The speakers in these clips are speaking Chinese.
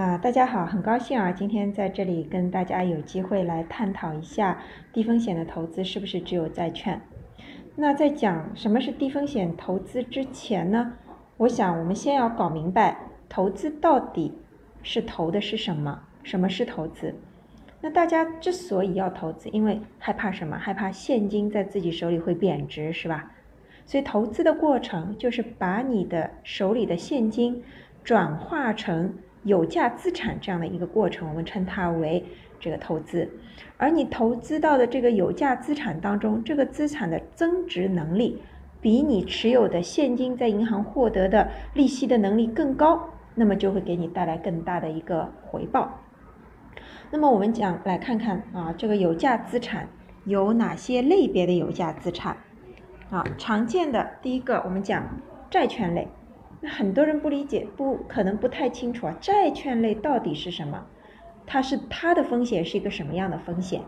啊，大家好，很高兴啊，今天在这里跟大家有机会来探讨一下低风险的投资是不是只有债券。那在讲什么是低风险投资之前呢，我想我们先要搞明白投资到底是投的是什么，什么是投资。那大家之所以要投资，因为害怕什么？害怕现金在自己手里会贬值，是吧？所以投资的过程就是把你的手里的现金转化成。有价资产这样的一个过程，我们称它为这个投资。而你投资到的这个有价资产当中，这个资产的增值能力比你持有的现金在银行获得的利息的能力更高，那么就会给你带来更大的一个回报。那么我们讲来看看啊，这个有价资产有哪些类别的有价资产？啊，常见的第一个，我们讲债券类。那很多人不理解，不可能不太清楚啊，债券类到底是什么？它是它的风险是一个什么样的风险？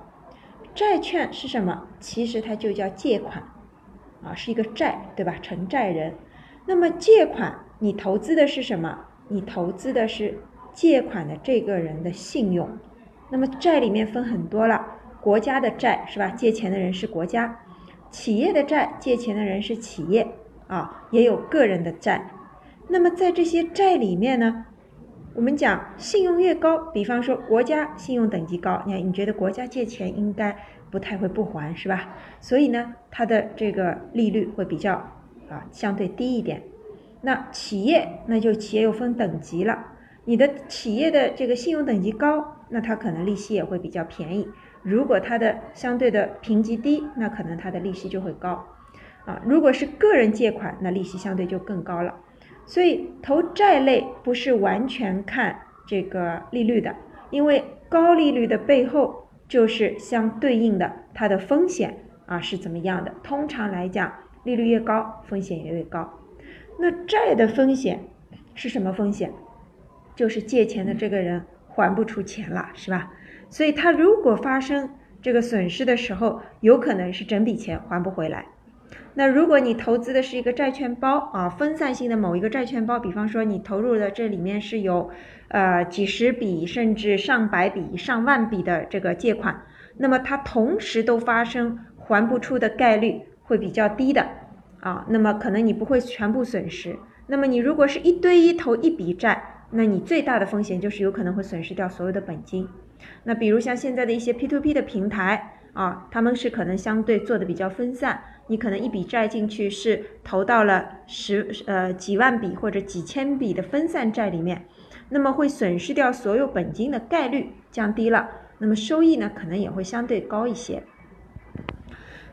债券是什么？其实它就叫借款，啊，是一个债，对吧？承债人。那么借款，你投资的是什么？你投资的是借款的这个人的信用。那么债里面分很多了，国家的债是吧？借钱的人是国家；企业的债，借钱的人是企业，啊，也有个人的债。那么在这些债里面呢，我们讲信用越高，比方说国家信用等级高，你看你觉得国家借钱应该不太会不还是吧？所以呢，它的这个利率会比较啊相对低一点。那企业那就企业又分等级了，你的企业的这个信用等级高，那它可能利息也会比较便宜；如果它的相对的评级低，那可能它的利息就会高。啊，如果是个人借款，那利息相对就更高了。所以投债类不是完全看这个利率的，因为高利率的背后就是相对应的它的风险啊是怎么样的？通常来讲，利率越高，风险也越高。那债的风险是什么风险？就是借钱的这个人还不出钱了，是吧？所以他如果发生这个损失的时候，有可能是整笔钱还不回来。那如果你投资的是一个债券包啊，分散性的某一个债券包，比方说你投入的这里面是有，呃几十笔甚至上百笔、上万笔的这个借款，那么它同时都发生还不出的概率会比较低的啊，那么可能你不会全部损失。那么你如果是一对一投一笔债，那你最大的风险就是有可能会损失掉所有的本金。那比如像现在的一些 P to P 的平台啊，他们是可能相对做的比较分散。你可能一笔债进去是投到了十呃几万笔或者几千笔的分散债里面，那么会损失掉所有本金的概率降低了，那么收益呢可能也会相对高一些。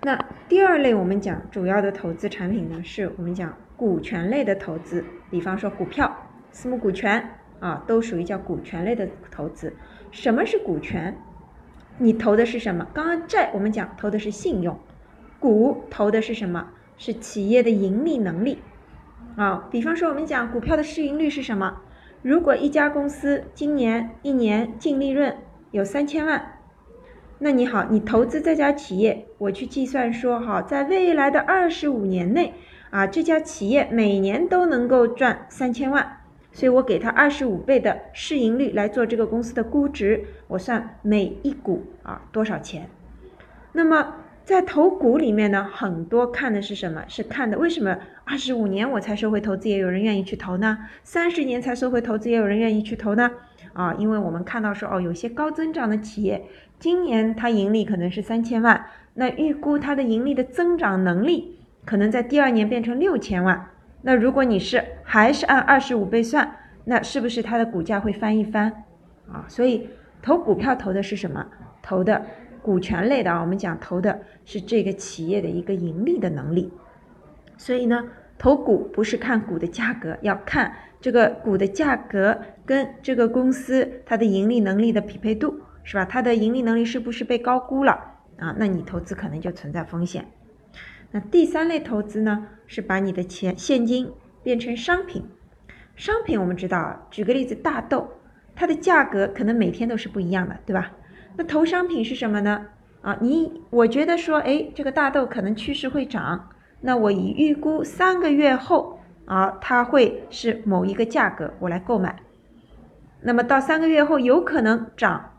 那第二类我们讲主要的投资产品呢，是我们讲股权类的投资，比方说股票、私募股权啊，都属于叫股权类的投资。什么是股权？你投的是什么？刚刚债我们讲投的是信用。股投的是什么？是企业的盈利能力啊。比方说，我们讲股票的市盈率是什么？如果一家公司今年一年净利润有三千万，那你好，你投资这家企业，我去计算说，哈，在未来的二十五年内啊，这家企业每年都能够赚三千万，所以我给他二十五倍的市盈率来做这个公司的估值，我算每一股啊多少钱？那么。在投股里面呢，很多看的是什么？是看的为什么二十五年我才收回投资，也有人愿意去投呢？三十年才收回投资，也有人愿意去投呢？啊，因为我们看到说，哦，有些高增长的企业，今年它盈利可能是三千万，那预估它的盈利的增长能力可能在第二年变成六千万。那如果你是还是按二十五倍算，那是不是它的股价会翻一番？啊，所以投股票投的是什么？投的。股权类的啊，我们讲投的是这个企业的一个盈利的能力，所以呢，投股不是看股的价格，要看这个股的价格跟这个公司它的盈利能力的匹配度，是吧？它的盈利能力是不是被高估了啊？那你投资可能就存在风险。那第三类投资呢，是把你的钱现金变成商品。商品我们知道，举个例子，大豆，它的价格可能每天都是不一样的，对吧？那投商品是什么呢？啊，你我觉得说，哎，这个大豆可能趋势会涨，那我以预估三个月后啊，它会是某一个价格，我来购买。那么到三个月后有可能涨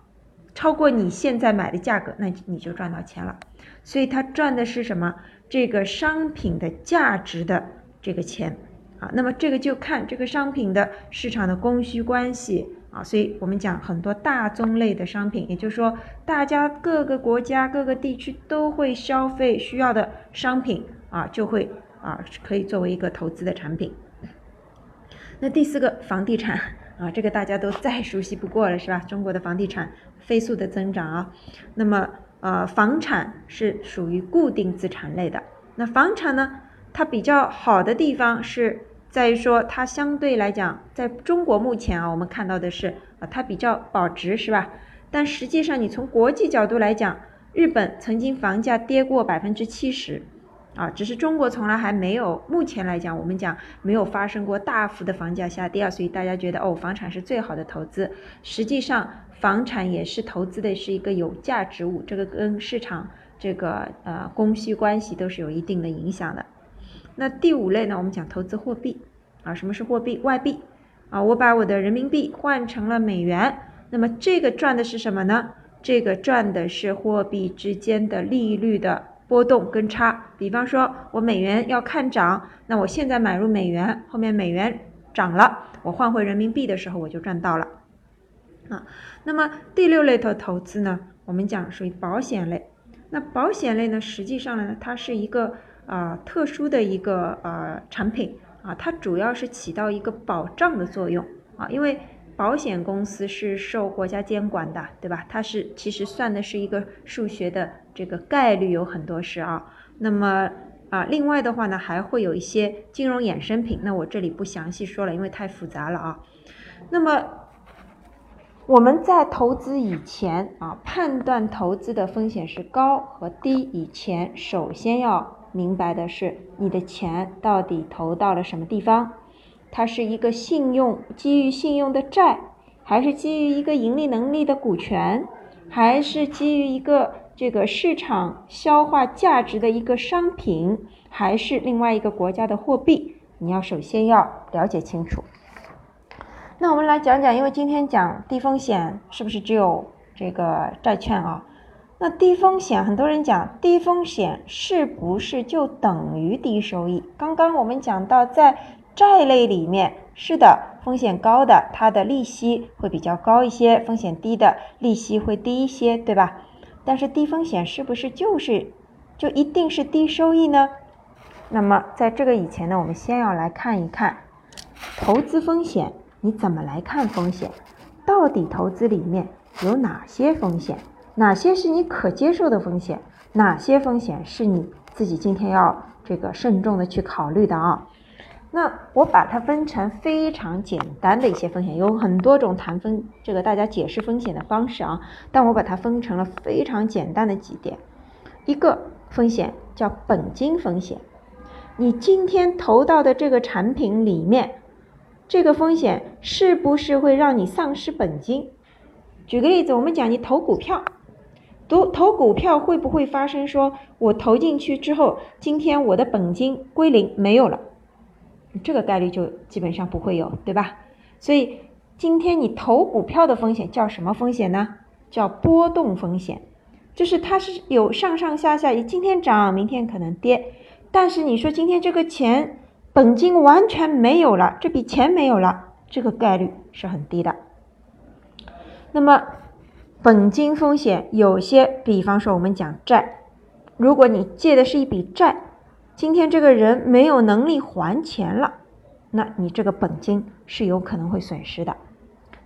超过你现在买的价格，那你就赚到钱了。所以它赚的是什么？这个商品的价值的这个钱啊。那么这个就看这个商品的市场的供需关系啊。所以我们讲很多大宗类的商品，也就是说大家各个国家各个地区都会消费需要的商品啊，就会啊可以作为一个投资的产品。那第四个房地产啊，这个大家都再熟悉不过了，是吧？中国的房地产飞速的增长啊，那么。呃，房产是属于固定资产类的。那房产呢，它比较好的地方是在于说，它相对来讲，在中国目前啊，我们看到的是啊，它比较保值，是吧？但实际上，你从国际角度来讲，日本曾经房价跌过百分之七十，啊，只是中国从来还没有，目前来讲，我们讲没有发生过大幅的房价下跌啊，所以大家觉得哦，房产是最好的投资。实际上。房产也是投资的，是一个有价值物，这个跟市场这个呃供需关系都是有一定的影响的。那第五类呢，我们讲投资货币啊，什么是货币？外币啊，我把我的人民币换成了美元，那么这个赚的是什么呢？这个赚的是货币之间的利率的波动跟差。比方说，我美元要看涨，那我现在买入美元，后面美元涨了，我换回人民币的时候，我就赚到了。啊，那么第六类的投资呢，我们讲属于保险类。那保险类呢，实际上呢，它是一个啊特殊的一个呃产品啊，它主要是起到一个保障的作用啊，因为保险公司是受国家监管的，对吧？它是其实算的是一个数学的这个概率有很多是啊。那么啊，另外的话呢，还会有一些金融衍生品，那我这里不详细说了，因为太复杂了啊。那么。我们在投资以前啊，判断投资的风险是高和低以前，首先要明白的是，你的钱到底投到了什么地方？它是一个信用基于信用的债，还是基于一个盈利能力的股权，还是基于一个这个市场消化价值的一个商品，还是另外一个国家的货币？你要首先要了解清楚。那我们来讲讲，因为今天讲低风险，是不是只有这个债券啊？那低风险，很多人讲低风险是不是就等于低收益？刚刚我们讲到，在债类里面，是的，风险高的它的利息会比较高一些，风险低的利息会低一些，对吧？但是低风险是不是就是就一定是低收益呢？那么在这个以前呢，我们先要来看一看投资风险。你怎么来看风险？到底投资里面有哪些风险？哪些是你可接受的风险？哪些风险是你自己今天要这个慎重的去考虑的啊？那我把它分成非常简单的一些风险，有很多种谈风这个大家解释风险的方式啊，但我把它分成了非常简单的几点。一个风险叫本金风险，你今天投到的这个产品里面。这个风险是不是会让你丧失本金？举个例子，我们讲你投股票，投投股票会不会发生说，我投进去之后，今天我的本金归零没有了？这个概率就基本上不会有，对吧？所以今天你投股票的风险叫什么风险呢？叫波动风险，就是它是有上上下下，你今天涨，明天可能跌，但是你说今天这个钱。本金完全没有了，这笔钱没有了，这个概率是很低的。那么，本金风险有些，比方说我们讲债，如果你借的是一笔债，今天这个人没有能力还钱了，那你这个本金是有可能会损失的。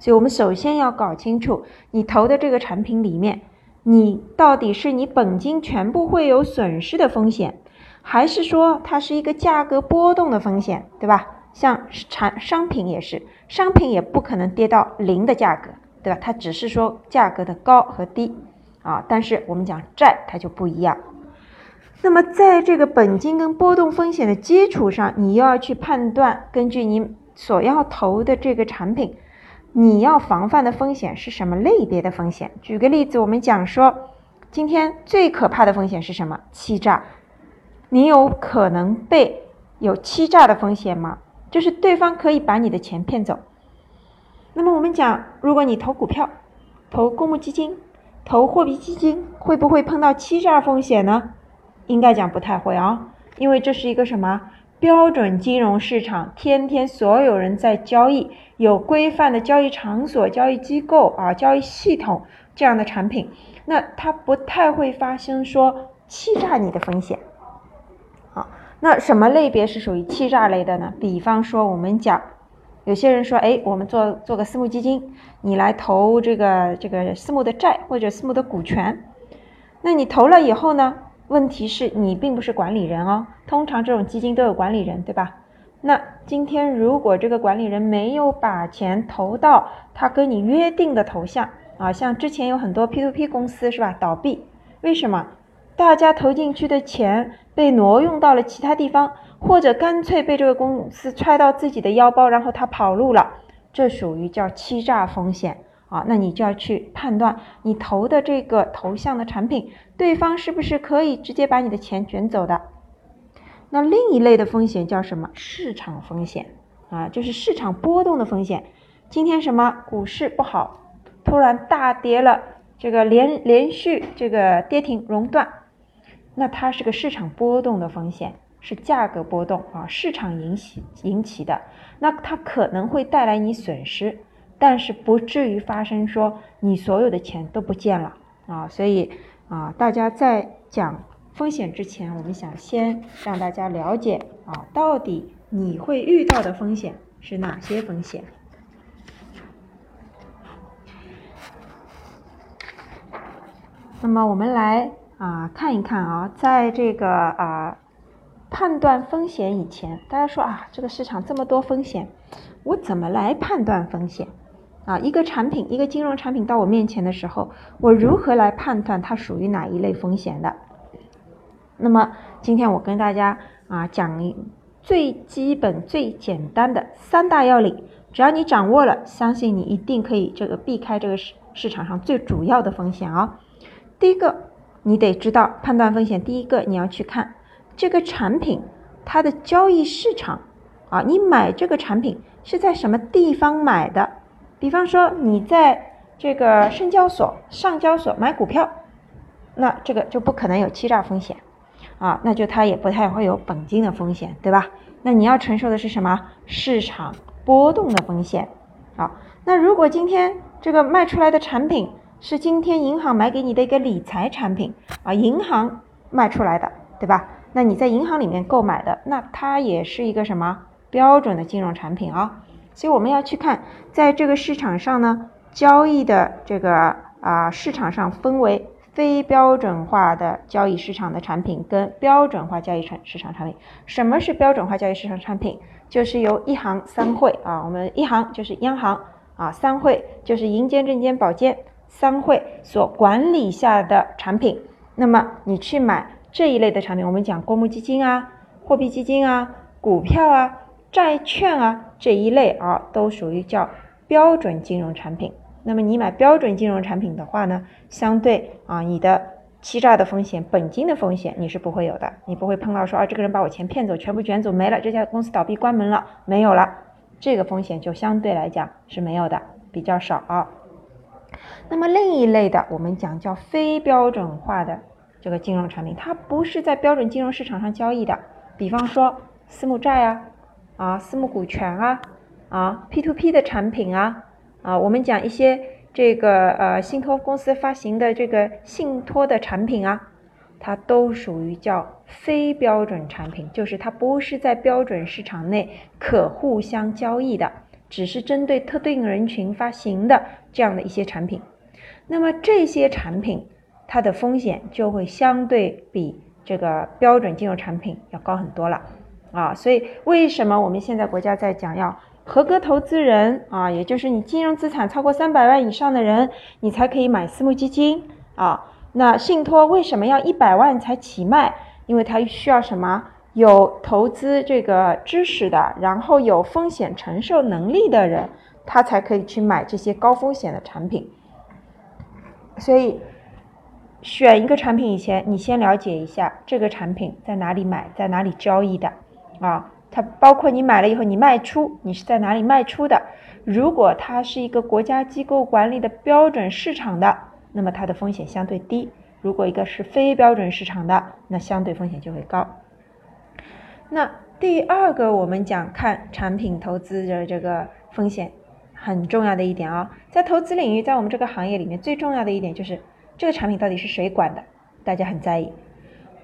所以我们首先要搞清楚，你投的这个产品里面，你到底是你本金全部会有损失的风险。还是说它是一个价格波动的风险，对吧？像产商品也是，商品也不可能跌到零的价格，对吧？它只是说价格的高和低啊。但是我们讲债，它就不一样。那么在这个本金跟波动风险的基础上，你又要去判断，根据你所要投的这个产品，你要防范的风险是什么类别的风险？举个例子，我们讲说，今天最可怕的风险是什么？欺诈。你有可能被有欺诈的风险吗？就是对方可以把你的钱骗走，那么我们讲，如果你投股票、投公募基金、投货币基金，会不会碰到欺诈风险呢？应该讲不太会啊，因为这是一个什么标准金融市场，天天所有人在交易，有规范的交易场所、交易机构啊、交易系统这样的产品，那它不太会发生说欺诈你的风险。好，那什么类别是属于欺诈类的呢？比方说我们讲，有些人说，哎，我们做做个私募基金，你来投这个这个私募的债或者私募的股权，那你投了以后呢？问题是你并不是管理人哦，通常这种基金都有管理人，对吧？那今天如果这个管理人没有把钱投到他跟你约定的头像啊，像之前有很多 P2P 公司是吧？倒闭，为什么？大家投进去的钱被挪用到了其他地方，或者干脆被这个公司揣到自己的腰包，然后他跑路了，这属于叫欺诈风险。啊，那你就要去判断你投的这个头像的产品，对方是不是可以直接把你的钱卷走的？那另一类的风险叫什么？市场风险啊，就是市场波动的风险。今天什么股市不好，突然大跌了，这个连连续这个跌停熔断，那它是个市场波动的风险，是价格波动啊，市场引起引起的，那它可能会带来你损失。但是不至于发生说你所有的钱都不见了啊，所以啊，大家在讲风险之前，我们想先让大家了解啊，到底你会遇到的风险是哪些风险。那么我们来啊看一看啊，在这个啊判断风险以前，大家说啊，这个市场这么多风险，我怎么来判断风险？啊，一个产品，一个金融产品到我面前的时候，我如何来判断它属于哪一类风险的？那么今天我跟大家啊讲最基本、最简单的三大要领，只要你掌握了，相信你一定可以这个避开这个市市场上最主要的风险啊。第一个，你得知道判断风险。第一个，你要去看这个产品它的交易市场啊，你买这个产品是在什么地方买的？比方说，你在这个深交所、上交所买股票，那这个就不可能有欺诈风险啊，那就它也不太会有本金的风险，对吧？那你要承受的是什么？市场波动的风险。啊，那如果今天这个卖出来的产品是今天银行买给你的一个理财产品啊，银行卖出来的，对吧？那你在银行里面购买的，那它也是一个什么标准的金融产品啊？所以我们要去看，在这个市场上呢，交易的这个啊市场上分为非标准化的交易市场的产品跟标准化交易产市场产品。什么是标准化交易市场产品？就是由一行三会啊，我们一行就是央行啊，三会就是银监、证监、保监三会所管理下的产品。那么你去买这一类的产品，我们讲公募基金啊、货币基金啊、股票啊。债券啊这一类啊都属于叫标准金融产品。那么你买标准金融产品的话呢，相对啊你的欺诈的风险、本金的风险你是不会有的，你不会碰到说啊这个人把我钱骗走，全部卷走没了，这家公司倒闭关门了没有了，这个风险就相对来讲是没有的，比较少啊。那么另一类的我们讲叫非标准化的这个金融产品，它不是在标准金融市场上交易的，比方说私募债啊。啊，私募股权啊，啊，P to P 的产品啊，啊，我们讲一些这个呃信托公司发行的这个信托的产品啊，它都属于叫非标准产品，就是它不是在标准市场内可互相交易的，只是针对特定人群发行的这样的一些产品。那么这些产品它的风险就会相对比这个标准金融产品要高很多了。啊，所以为什么我们现在国家在讲要合格投资人啊，也就是你金融资产超过三百万以上的人，你才可以买私募基金啊。那信托为什么要一百万才起卖？因为它需要什么？有投资这个知识的，然后有风险承受能力的人，他才可以去买这些高风险的产品。所以选一个产品以前，你先了解一下这个产品在哪里买，在哪里交易的。啊，它包括你买了以后你卖出，你是在哪里卖出的？如果它是一个国家机构管理的标准市场的，那么它的风险相对低；如果一个是非标准市场的，那相对风险就会高。那第二个，我们讲看产品投资的这个风险很重要的一点啊，在投资领域，在我们这个行业里面最重要的一点就是这个产品到底是谁管的，大家很在意。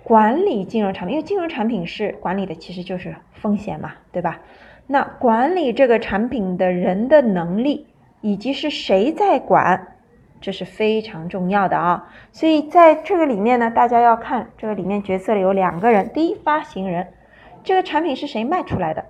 管理金融产品，因为金融产品是管理的，其实就是风险嘛，对吧？那管理这个产品的人的能力，以及是谁在管，这是非常重要的啊。所以在这个里面呢，大家要看这个里面角色里有两个人，第一发行人。这个产品是谁卖出来的？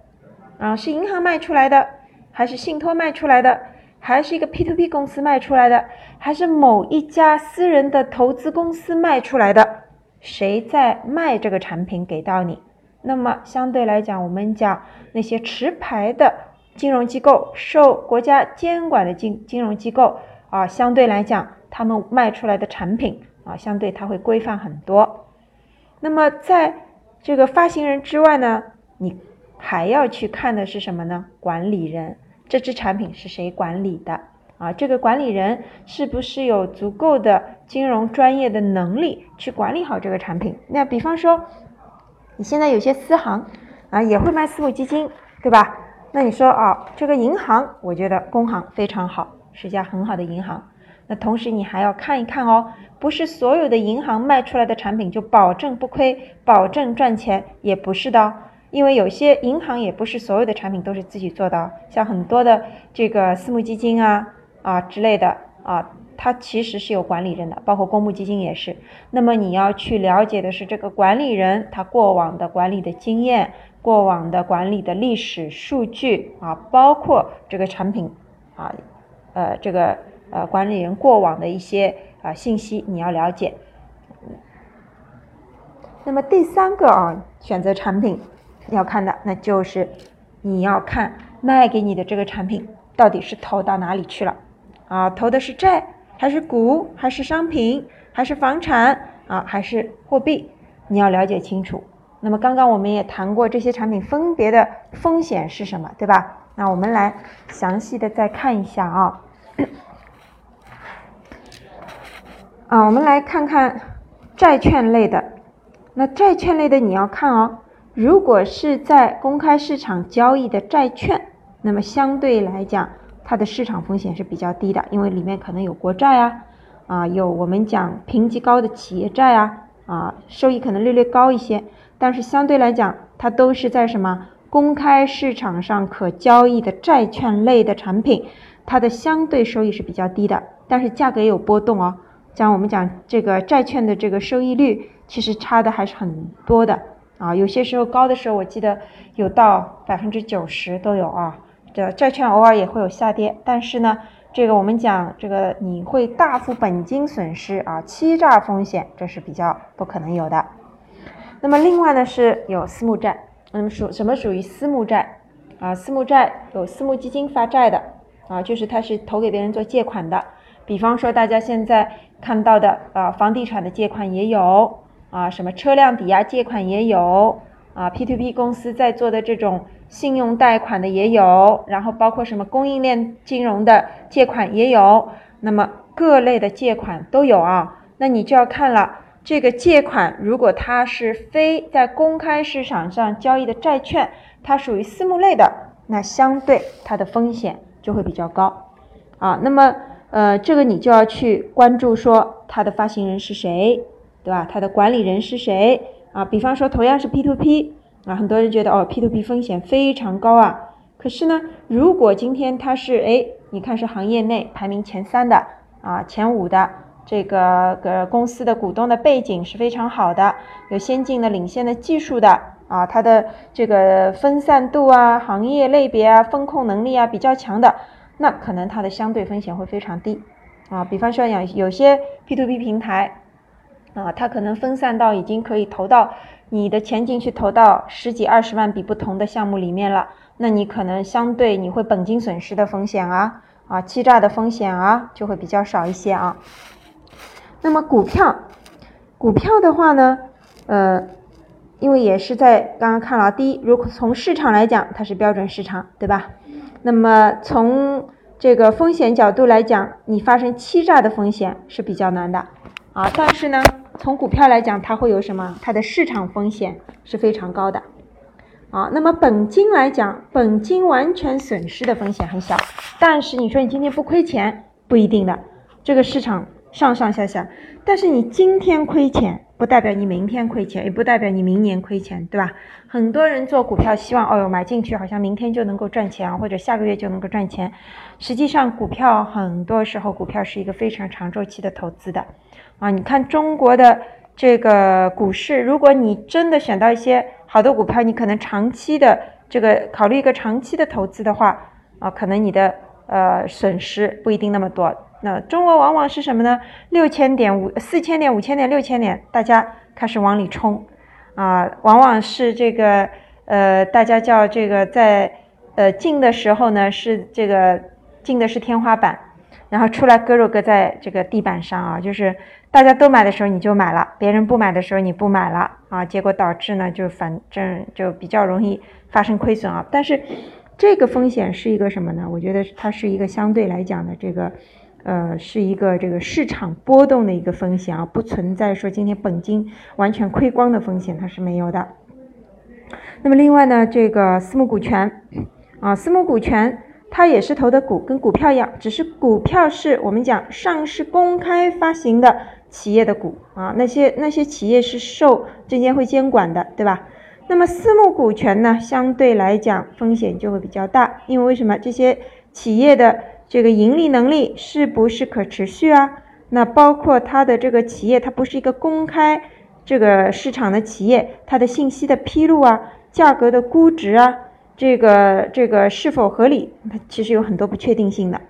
啊，是银行卖出来的，还是信托卖出来的，还是一个 P to P 公司卖出来的，还是某一家私人的投资公司卖出来的？谁在卖这个产品给到你？那么相对来讲，我们讲那些持牌的金融机构、受国家监管的金金融机构啊，相对来讲，他们卖出来的产品啊，相对它会规范很多。那么在这个发行人之外呢，你还要去看的是什么呢？管理人，这支产品是谁管理的啊？这个管理人是不是有足够的金融专业的能力去管理好这个产品？那比方说，你现在有些私行啊也会卖私募基金，对吧？那你说啊，这个银行，我觉得工行非常好，是家很好的银行。那同时你还要看一看哦，不是所有的银行卖出来的产品就保证不亏、保证赚钱，也不是的，因为有些银行也不是所有的产品都是自己做的，像很多的这个私募基金啊啊之类的啊，它其实是有管理人的，包括公募基金也是。那么你要去了解的是这个管理人他过往的管理的经验、过往的管理的历史数据啊，包括这个产品啊，呃这个。呃，管理人过往的一些啊信息你要了解。那么第三个啊，选择产品要看的，那就是你要看卖给你的这个产品到底是投到哪里去了啊？投的是债，还是股，还是商品，还是房产啊，还是货币？你要了解清楚。那么刚刚我们也谈过这些产品分别的风险是什么，对吧？那我们来详细的再看一下啊。啊，我们来看看债券类的。那债券类的你要看哦，如果是在公开市场交易的债券，那么相对来讲，它的市场风险是比较低的，因为里面可能有国债啊，啊，有我们讲评级高的企业债啊，啊，收益可能略略高一些。但是相对来讲，它都是在什么公开市场上可交易的债券类的产品，它的相对收益是比较低的，但是价格也有波动哦。像我们讲这个债券的这个收益率，其实差的还是很多的啊。有些时候高的时候，我记得有到百分之九十都有啊。这债券偶尔也会有下跌，但是呢，这个我们讲这个你会大幅本金损失啊，欺诈风险这是比较不可能有的。那么另外呢是有私募债，那么属什么属于私募债啊？私募债有私募基金发债的啊，就是它是投给别人做借款的。比方说大家现在。看到的啊，房地产的借款也有啊，什么车辆抵押借款也有啊，P to P 公司在做的这种信用贷款的也有，然后包括什么供应链金融的借款也有，那么各类的借款都有啊。那你就要看了，这个借款如果它是非在公开市场上交易的债券，它属于私募类的，那相对它的风险就会比较高啊。那么。呃，这个你就要去关注，说它的发行人是谁，对吧？它的管理人是谁啊？比方说，同样是 P to P 啊，很多人觉得哦，P to P 风险非常高啊。可是呢，如果今天它是哎，你看是行业内排名前三的啊，前五的这个个公司的股东的背景是非常好的，有先进的领先的技术的啊，它的这个分散度啊、行业类别啊、风控能力啊比较强的。那可能它的相对风险会非常低，啊，比方说有有些 P to P 平台，啊，它可能分散到已经可以投到你的钱进去投到十几二十万笔不同的项目里面了，那你可能相对你会本金损失的风险啊，啊，欺诈的风险啊，就会比较少一些啊。那么股票，股票的话呢，呃，因为也是在刚刚看了，第一，如果从市场来讲，它是标准市场，对吧？那么从这个风险角度来讲，你发生欺诈的风险是比较难的啊。但是呢，从股票来讲，它会有什么？它的市场风险是非常高的啊。那么本金来讲，本金完全损失的风险很小，但是你说你今天不亏钱，不一定的，这个市场上上下下。但是你今天亏钱。不代表你明天亏钱，也不代表你明年亏钱，对吧？很多人做股票希望，哦哟，买进去好像明天就能够赚钱，或者下个月就能够赚钱。实际上，股票很多时候，股票是一个非常长周期的投资的。啊，你看中国的这个股市，如果你真的选到一些好的股票，你可能长期的这个考虑一个长期的投资的话，啊，可能你的呃损失不一定那么多。那中国往往是什么呢？六千点、五四千点、五千点、六千点，大家开始往里冲，啊，往往是这个呃，大家叫这个在呃进的时候呢，是这个进的是天花板，然后出来割肉割在这个地板上啊，就是大家都买的时候你就买了，别人不买的时候你不买了啊，结果导致呢就反正就比较容易发生亏损啊。但是这个风险是一个什么呢？我觉得它是一个相对来讲的这个。呃，是一个这个市场波动的一个风险啊，不存在说今天本金完全亏光的风险，它是没有的。那么另外呢，这个私募股权啊，私募股权它也是投的股，跟股票一样，只是股票是我们讲上市公开发行的企业的股啊，那些那些企业是受证监会监管的，对吧？那么私募股权呢，相对来讲风险就会比较大，因为为什么这些企业的？这个盈利能力是不是可持续啊？那包括它的这个企业，它不是一个公开这个市场的企业，它的信息的披露啊，价格的估值啊，这个这个是否合理？它其实有很多不确定性的。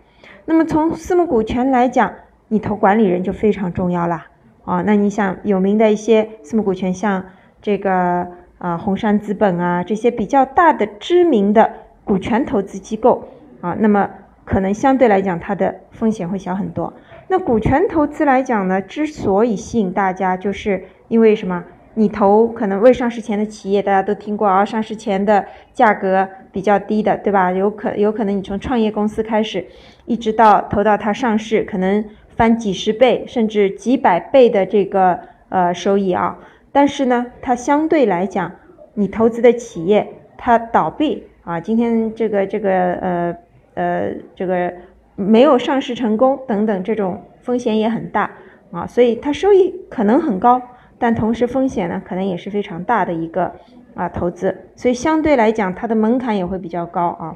那么从私募股权来讲，你投管理人就非常重要了啊。那你想有名的一些私募股权，像这个啊红杉资本啊这些比较大的知名的股权投资机构啊，那么。可能相对来讲，它的风险会小很多。那股权投资来讲呢，之所以吸引大家，就是因为什么？你投可能未上市前的企业，大家都听过啊，上市前的价格比较低的，对吧？有可有可能你从创业公司开始，一直到投到它上市，可能翻几十倍甚至几百倍的这个呃收益啊。但是呢，它相对来讲，你投资的企业它倒闭啊，今天这个这个呃。呃，这个没有上市成功等等，这种风险也很大啊，所以它收益可能很高，但同时风险呢，可能也是非常大的一个啊投资，所以相对来讲，它的门槛也会比较高啊。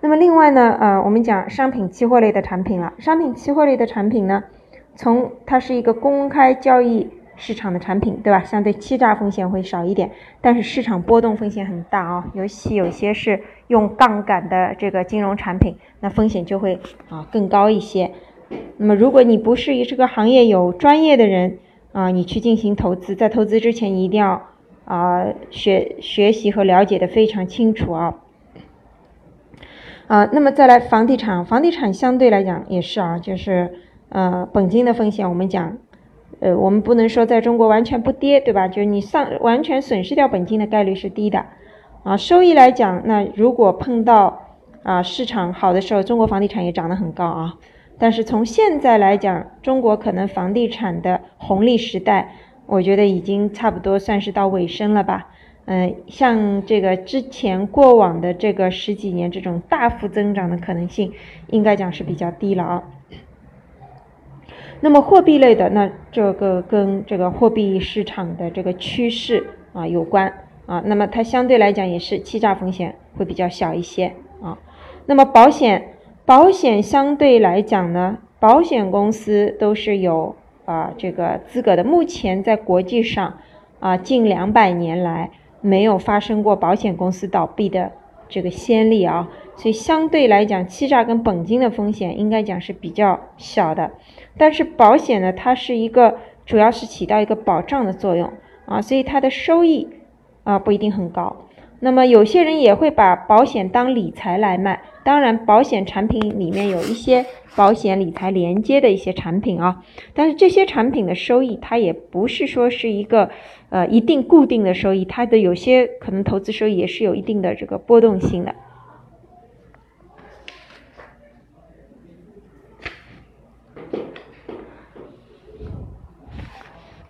那么另外呢，呃，我们讲商品期货类的产品了，商品期货类的产品呢，从它是一个公开交易。市场的产品，对吧？相对欺诈风险会少一点，但是市场波动风险很大啊。尤其有些是用杠杆的这个金融产品，那风险就会啊更高一些。那么，如果你不是这个行业有专业的人啊，你去进行投资，在投资之前你一定要啊学学习和了解的非常清楚啊。啊，那么再来房地产，房地产相对来讲也是啊，就是呃本金的风险，我们讲。呃，我们不能说在中国完全不跌，对吧？就是你上完全损失掉本金的概率是低的，啊，收益来讲，那如果碰到啊市场好的时候，中国房地产也涨得很高啊。但是从现在来讲，中国可能房地产的红利时代，我觉得已经差不多算是到尾声了吧。嗯，像这个之前过往的这个十几年这种大幅增长的可能性，应该讲是比较低了啊。那么货币类的，那这个跟这个货币市场的这个趋势啊有关啊，那么它相对来讲也是欺诈风险会比较小一些啊。那么保险，保险相对来讲呢，保险公司都是有啊这个资格的。目前在国际上啊，近两百年来没有发生过保险公司倒闭的这个先例啊，所以相对来讲，欺诈跟本金的风险应该讲是比较小的。但是保险呢，它是一个主要是起到一个保障的作用啊，所以它的收益啊不一定很高。那么有些人也会把保险当理财来卖，当然，保险产品里面有一些保险理财连接的一些产品啊，但是这些产品的收益它也不是说是一个呃一定固定的收益，它的有些可能投资收益也是有一定的这个波动性的。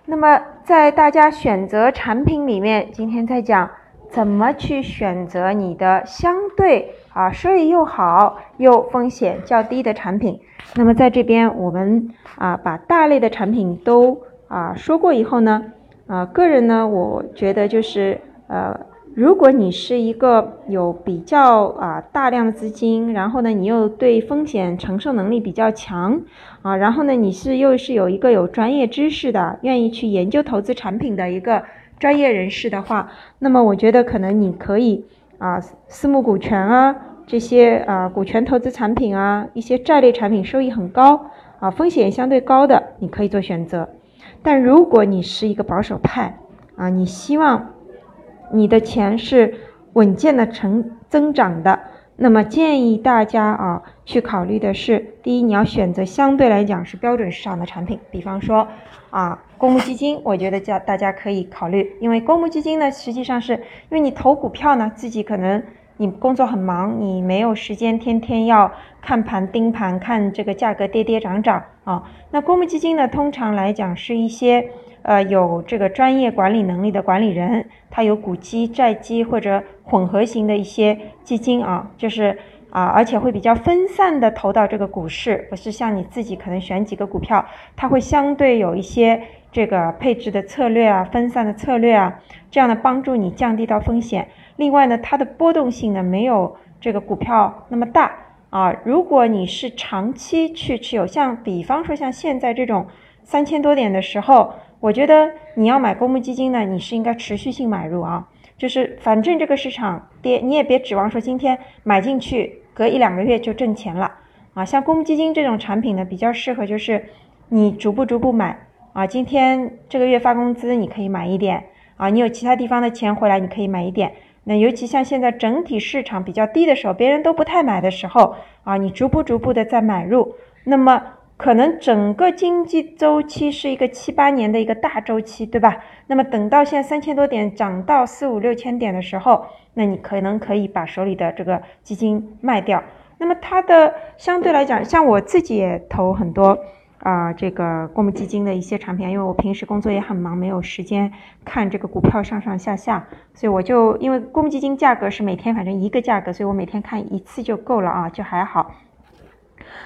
那么在大家选择产品里面，今天在讲怎么去选择你的相对啊收益又好又风险较低的产品。那么在这边我们啊把大类的产品都啊说过以后呢，啊个人呢我觉得就是呃。如果你是一个有比较啊大量的资金，然后呢，你又对风险承受能力比较强啊，然后呢，你是又是有一个有专业知识的，愿意去研究投资产品的一个专业人士的话，那么我觉得可能你可以啊，私募股权啊，这些啊股权投资产品啊，一些债类产品收益很高啊，风险相对高的，你可以做选择。但如果你是一个保守派啊，你希望。你的钱是稳健的成增长的，那么建议大家啊去考虑的是，第一，你要选择相对来讲是标准市场的产品，比方说啊公募基金，我觉得叫大家可以考虑，因为公募基金呢，实际上是因为你投股票呢，自己可能你工作很忙，你没有时间天天要看盘盯盘，看这个价格跌跌涨涨啊，那公募基金呢，通常来讲是一些。呃，有这个专业管理能力的管理人，他有股基、债基或者混合型的一些基金啊，就是啊，而且会比较分散的投到这个股市，不是像你自己可能选几个股票，它会相对有一些这个配置的策略啊、分散的策略啊，这样的帮助你降低到风险。另外呢，它的波动性呢没有这个股票那么大啊。如果你是长期去持有，像比方说像现在这种三千多点的时候。我觉得你要买公募基金呢，你是应该持续性买入啊，就是反正这个市场跌，你也别指望说今天买进去，隔一两个月就挣钱了啊。像公积金这种产品呢，比较适合就是你逐步逐步买啊。今天这个月发工资，你可以买一点啊。你有其他地方的钱回来，你可以买一点。那尤其像现在整体市场比较低的时候，别人都不太买的时候啊，你逐步逐步的在买入，那么。可能整个经济周期是一个七八年的一个大周期，对吧？那么等到现在三千多点涨到四五六千点的时候，那你可能可以把手里的这个基金卖掉。那么它的相对来讲，像我自己也投很多啊，这个公募基金的一些产品，因为我平时工作也很忙，没有时间看这个股票上上下下，所以我就因为公募基金价格是每天反正一个价格，所以我每天看一次就够了啊，就还好。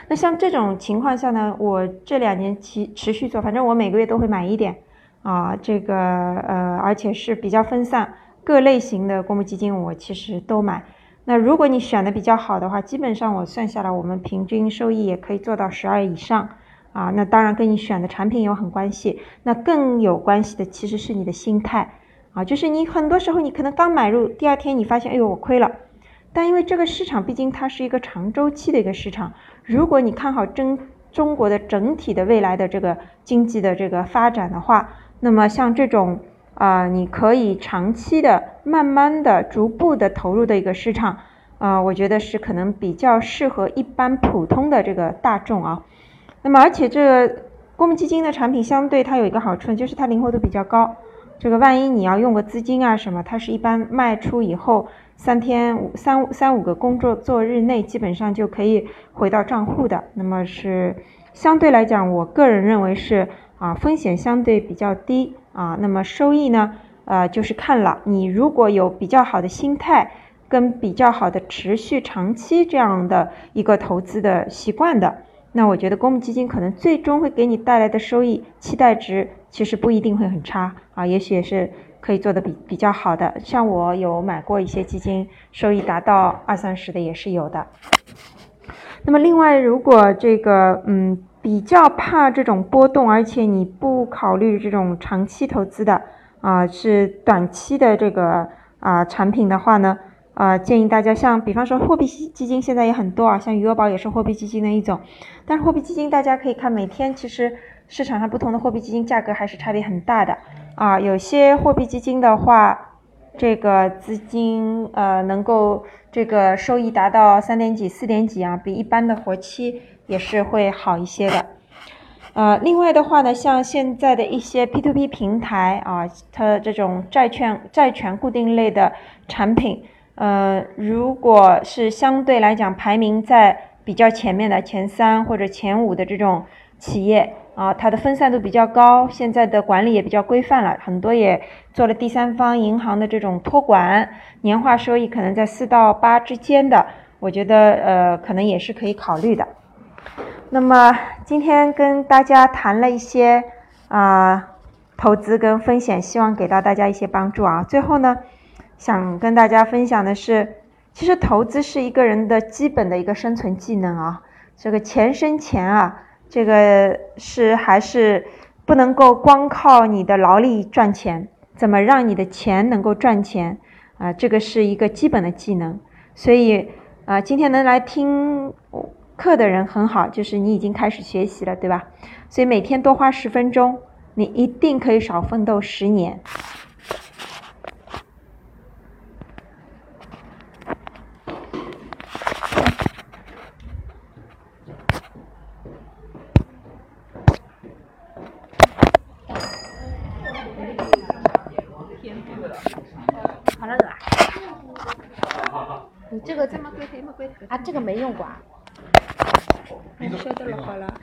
那像这种情况下呢，我这两年持持续做，反正我每个月都会买一点，啊，这个呃，而且是比较分散，各类型的公募基金我其实都买。那如果你选的比较好的话，基本上我算下来，我们平均收益也可以做到十二以上，啊，那当然跟你选的产品有很关系。那更有关系的其实是你的心态，啊，就是你很多时候你可能刚买入，第二天你发现，哎呦，我亏了。但因为这个市场毕竟它是一个长周期的一个市场，如果你看好中中国的整体的未来的这个经济的这个发展的话，那么像这种啊，你可以长期的、慢慢的、逐步的投入的一个市场啊，我觉得是可能比较适合一般普通的这个大众啊。那么而且这个公募基金的产品相对它有一个好处，就是它灵活度比较高。这个万一你要用个资金啊什么，它是一般卖出以后。三天五三三五个工作作日内，基本上就可以回到账户的。那么是相对来讲，我个人认为是啊，风险相对比较低啊。那么收益呢，呃，就是看了你如果有比较好的心态跟比较好的持续长期这样的一个投资的习惯的，那我觉得公募基金可能最终会给你带来的收益期待值其实不一定会很差啊，也许也是。可以做的比比较好的，像我有买过一些基金，收益达到二三十的也是有的。那么另外，如果这个嗯比较怕这种波动，而且你不考虑这种长期投资的啊，是短期的这个啊产品的话呢，啊建议大家像比方说货币基金现在也很多啊，像余额宝也是货币基金的一种，但是货币基金大家可以看每天其实市场上不同的货币基金价格还是差别很大的。啊，有些货币基金的话，这个资金呃能够这个收益达到三点几、四点几啊，比一般的活期也是会好一些的。呃，另外的话呢，像现在的一些 P2P 平台啊，它这种债券、债权固定类的产品，呃，如果是相对来讲排名在比较前面的前三或者前五的这种企业啊，它的分散度比较高，现在的管理也比较规范了，很多也做了第三方银行的这种托管，年化收益可能在四到八之间的，我觉得呃，可能也是可以考虑的。那么今天跟大家谈了一些啊投资跟风险，希望给到大家一些帮助啊。最后呢，想跟大家分享的是，其实投资是一个人的基本的一个生存技能啊。这个钱生钱啊，这个是还是不能够光靠你的劳力赚钱，怎么让你的钱能够赚钱啊？这个是一个基本的技能。所以啊，今天能来听。课的人很好，就是你已经开始学习了，对吧？所以每天多花十分钟，你一定可以少奋斗十年。好了，吧？你这个这么贵，这么贵啊？这个没用过啊。你说的了，好了。